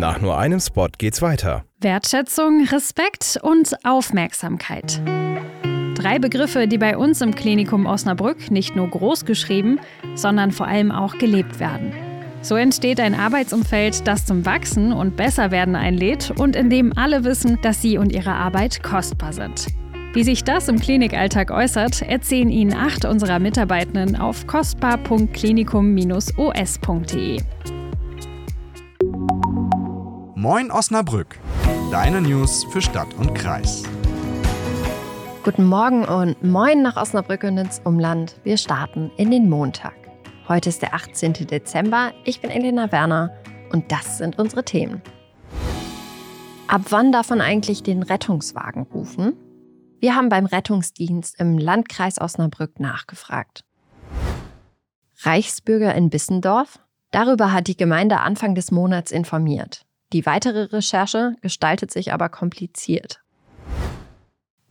Nach nur einem Spot geht's weiter. Wertschätzung, Respekt und Aufmerksamkeit. Drei Begriffe, die bei uns im Klinikum Osnabrück nicht nur groß geschrieben, sondern vor allem auch gelebt werden. So entsteht ein Arbeitsumfeld, das zum Wachsen und Besserwerden einlädt und in dem alle wissen, dass sie und ihre Arbeit kostbar sind. Wie sich das im Klinikalltag äußert, erzählen Ihnen acht unserer Mitarbeitenden auf kostbar.klinikum-os.de. Moin Osnabrück, deine News für Stadt und Kreis. Guten Morgen und moin nach Osnabrück und ins Umland. Wir starten in den Montag. Heute ist der 18. Dezember. Ich bin Elena Werner und das sind unsere Themen. Ab wann darf man eigentlich den Rettungswagen rufen? Wir haben beim Rettungsdienst im Landkreis Osnabrück nachgefragt. Reichsbürger in Bissendorf? Darüber hat die Gemeinde Anfang des Monats informiert. Die weitere Recherche gestaltet sich aber kompliziert.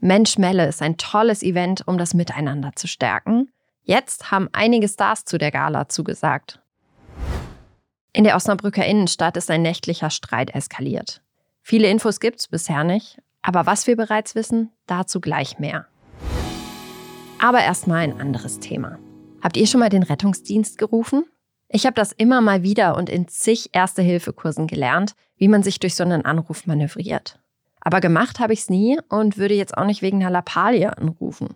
Mensch Melle ist ein tolles Event, um das Miteinander zu stärken. Jetzt haben einige Stars zu der Gala zugesagt. In der Osnabrücker Innenstadt ist ein nächtlicher Streit eskaliert. Viele Infos gibt's bisher nicht, aber was wir bereits wissen, dazu gleich mehr. Aber erstmal ein anderes Thema. Habt ihr schon mal den Rettungsdienst gerufen? Ich habe das immer mal wieder und in zig Erste-Hilfe-Kursen gelernt, wie man sich durch so einen Anruf manövriert. Aber gemacht habe ich es nie und würde jetzt auch nicht wegen einer Lappalie anrufen.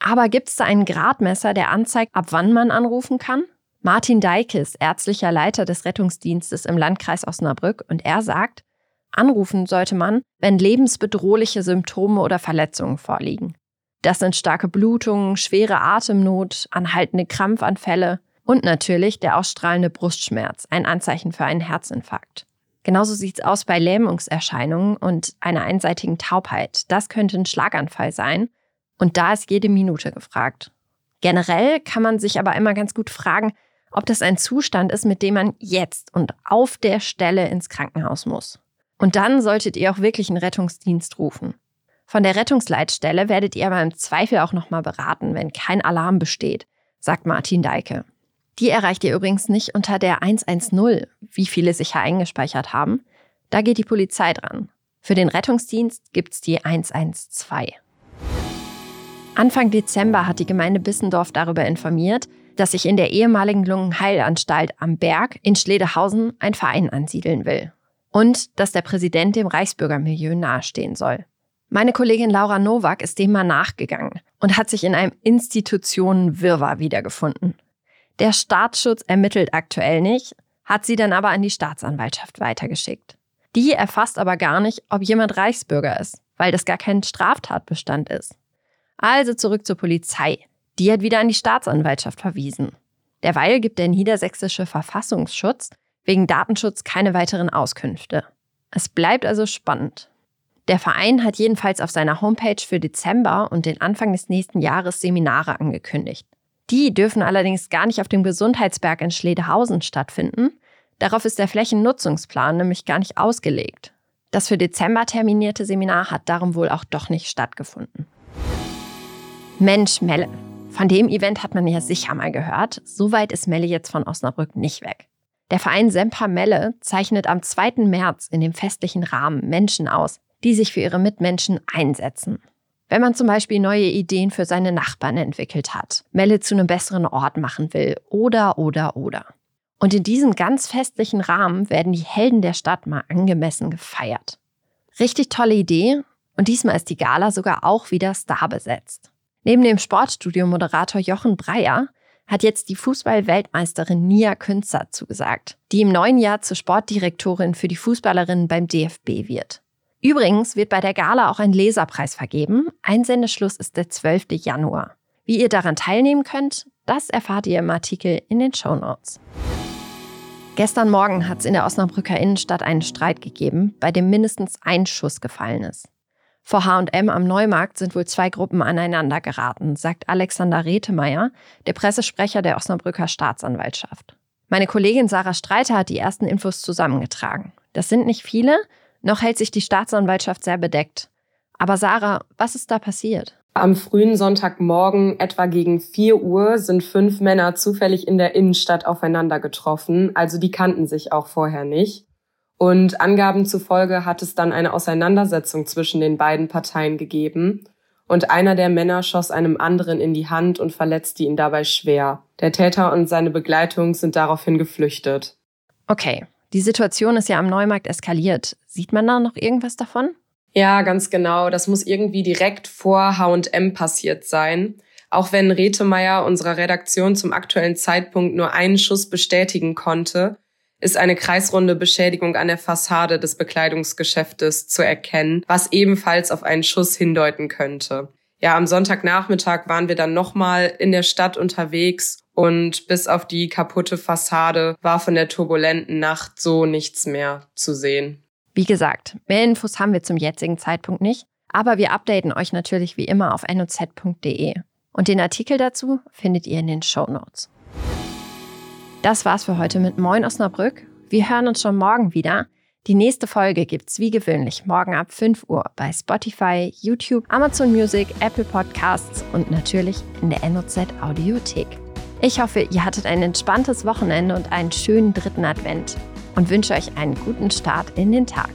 Aber gibt es da einen Gradmesser, der anzeigt, ab wann man anrufen kann? Martin Deikes, ärztlicher Leiter des Rettungsdienstes im Landkreis Osnabrück, und er sagt, anrufen sollte man, wenn lebensbedrohliche Symptome oder Verletzungen vorliegen. Das sind starke Blutungen, schwere Atemnot, anhaltende Krampfanfälle und natürlich der ausstrahlende Brustschmerz, ein Anzeichen für einen Herzinfarkt. Genauso sieht es aus bei Lähmungserscheinungen und einer einseitigen Taubheit. Das könnte ein Schlaganfall sein und da ist jede Minute gefragt. Generell kann man sich aber immer ganz gut fragen, ob das ein Zustand ist, mit dem man jetzt und auf der Stelle ins Krankenhaus muss. Und dann solltet ihr auch wirklich einen Rettungsdienst rufen. Von der Rettungsleitstelle werdet ihr aber im Zweifel auch nochmal beraten, wenn kein Alarm besteht, sagt Martin Deike. Die erreicht ihr übrigens nicht unter der 110, wie viele sicher eingespeichert haben. Da geht die Polizei dran. Für den Rettungsdienst gibt's die 112. Anfang Dezember hat die Gemeinde Bissendorf darüber informiert, dass sich in der ehemaligen Lungenheilanstalt am Berg in Schledehausen ein Verein ansiedeln will. Und dass der Präsident dem Reichsbürgermilieu nahestehen soll. Meine Kollegin Laura Nowak ist dem mal nachgegangen und hat sich in einem Institutionenwirrwarr wiedergefunden. Der Staatsschutz ermittelt aktuell nicht, hat sie dann aber an die Staatsanwaltschaft weitergeschickt. Die erfasst aber gar nicht, ob jemand Reichsbürger ist, weil das gar kein Straftatbestand ist. Also zurück zur Polizei. Die hat wieder an die Staatsanwaltschaft verwiesen. Derweil gibt der niedersächsische Verfassungsschutz wegen Datenschutz keine weiteren Auskünfte. Es bleibt also spannend. Der Verein hat jedenfalls auf seiner Homepage für Dezember und den Anfang des nächsten Jahres Seminare angekündigt. Die dürfen allerdings gar nicht auf dem Gesundheitsberg in Schledehausen stattfinden. Darauf ist der Flächennutzungsplan nämlich gar nicht ausgelegt. Das für Dezember terminierte Seminar hat darum wohl auch doch nicht stattgefunden. Mensch, Melle. Von dem Event hat man ja sicher mal gehört. So weit ist Melle jetzt von Osnabrück nicht weg. Der Verein Semper Melle zeichnet am 2. März in dem festlichen Rahmen Menschen aus, die sich für ihre Mitmenschen einsetzen. Wenn man zum Beispiel neue Ideen für seine Nachbarn entwickelt hat, Melle zu einem besseren Ort machen will oder, oder, oder. Und in diesem ganz festlichen Rahmen werden die Helden der Stadt mal angemessen gefeiert. Richtig tolle Idee und diesmal ist die Gala sogar auch wieder starbesetzt. Neben dem Sportstudio-Moderator Jochen Breyer hat jetzt die Fußball-Weltmeisterin Nia Künzer zugesagt, die im neuen Jahr zur Sportdirektorin für die Fußballerinnen beim DFB wird. Übrigens wird bei der Gala auch ein Leserpreis vergeben. Einsendeschluss ist der 12. Januar. Wie ihr daran teilnehmen könnt, das erfahrt ihr im Artikel in den Show Notes. Gestern Morgen hat es in der Osnabrücker Innenstadt einen Streit gegeben, bei dem mindestens ein Schuss gefallen ist. Vor H&M am Neumarkt sind wohl zwei Gruppen aneinander geraten, sagt Alexander Rethemeyer, der Pressesprecher der Osnabrücker Staatsanwaltschaft. Meine Kollegin Sarah Streiter hat die ersten Infos zusammengetragen. Das sind nicht viele, noch hält sich die Staatsanwaltschaft sehr bedeckt. Aber Sarah, was ist da passiert? Am frühen Sonntagmorgen, etwa gegen 4 Uhr, sind fünf Männer zufällig in der Innenstadt aufeinander getroffen. Also die kannten sich auch vorher nicht. Und Angaben zufolge hat es dann eine Auseinandersetzung zwischen den beiden Parteien gegeben. Und einer der Männer schoss einem anderen in die Hand und verletzte ihn dabei schwer. Der Täter und seine Begleitung sind daraufhin geflüchtet. Okay, die Situation ist ja am Neumarkt eskaliert. Sieht man da noch irgendwas davon? Ja, ganz genau. Das muss irgendwie direkt vor H&M passiert sein. Auch wenn Retemeyer unserer Redaktion zum aktuellen Zeitpunkt nur einen Schuss bestätigen konnte, ist eine kreisrunde Beschädigung an der Fassade des Bekleidungsgeschäftes zu erkennen, was ebenfalls auf einen Schuss hindeuten könnte. Ja, am Sonntagnachmittag waren wir dann nochmal in der Stadt unterwegs und bis auf die kaputte Fassade war von der turbulenten Nacht so nichts mehr zu sehen. Wie gesagt, mehr Infos haben wir zum jetzigen Zeitpunkt nicht, aber wir updaten euch natürlich wie immer auf noz.de. Und den Artikel dazu findet ihr in den Show Notes. Das war's für heute mit Moin Osnabrück. Wir hören uns schon morgen wieder. Die nächste Folge gibt's wie gewöhnlich morgen ab 5 Uhr bei Spotify, YouTube, Amazon Music, Apple Podcasts und natürlich in der NOZ Audiothek. Ich hoffe, ihr hattet ein entspanntes Wochenende und einen schönen dritten Advent und wünsche euch einen guten Start in den Tag.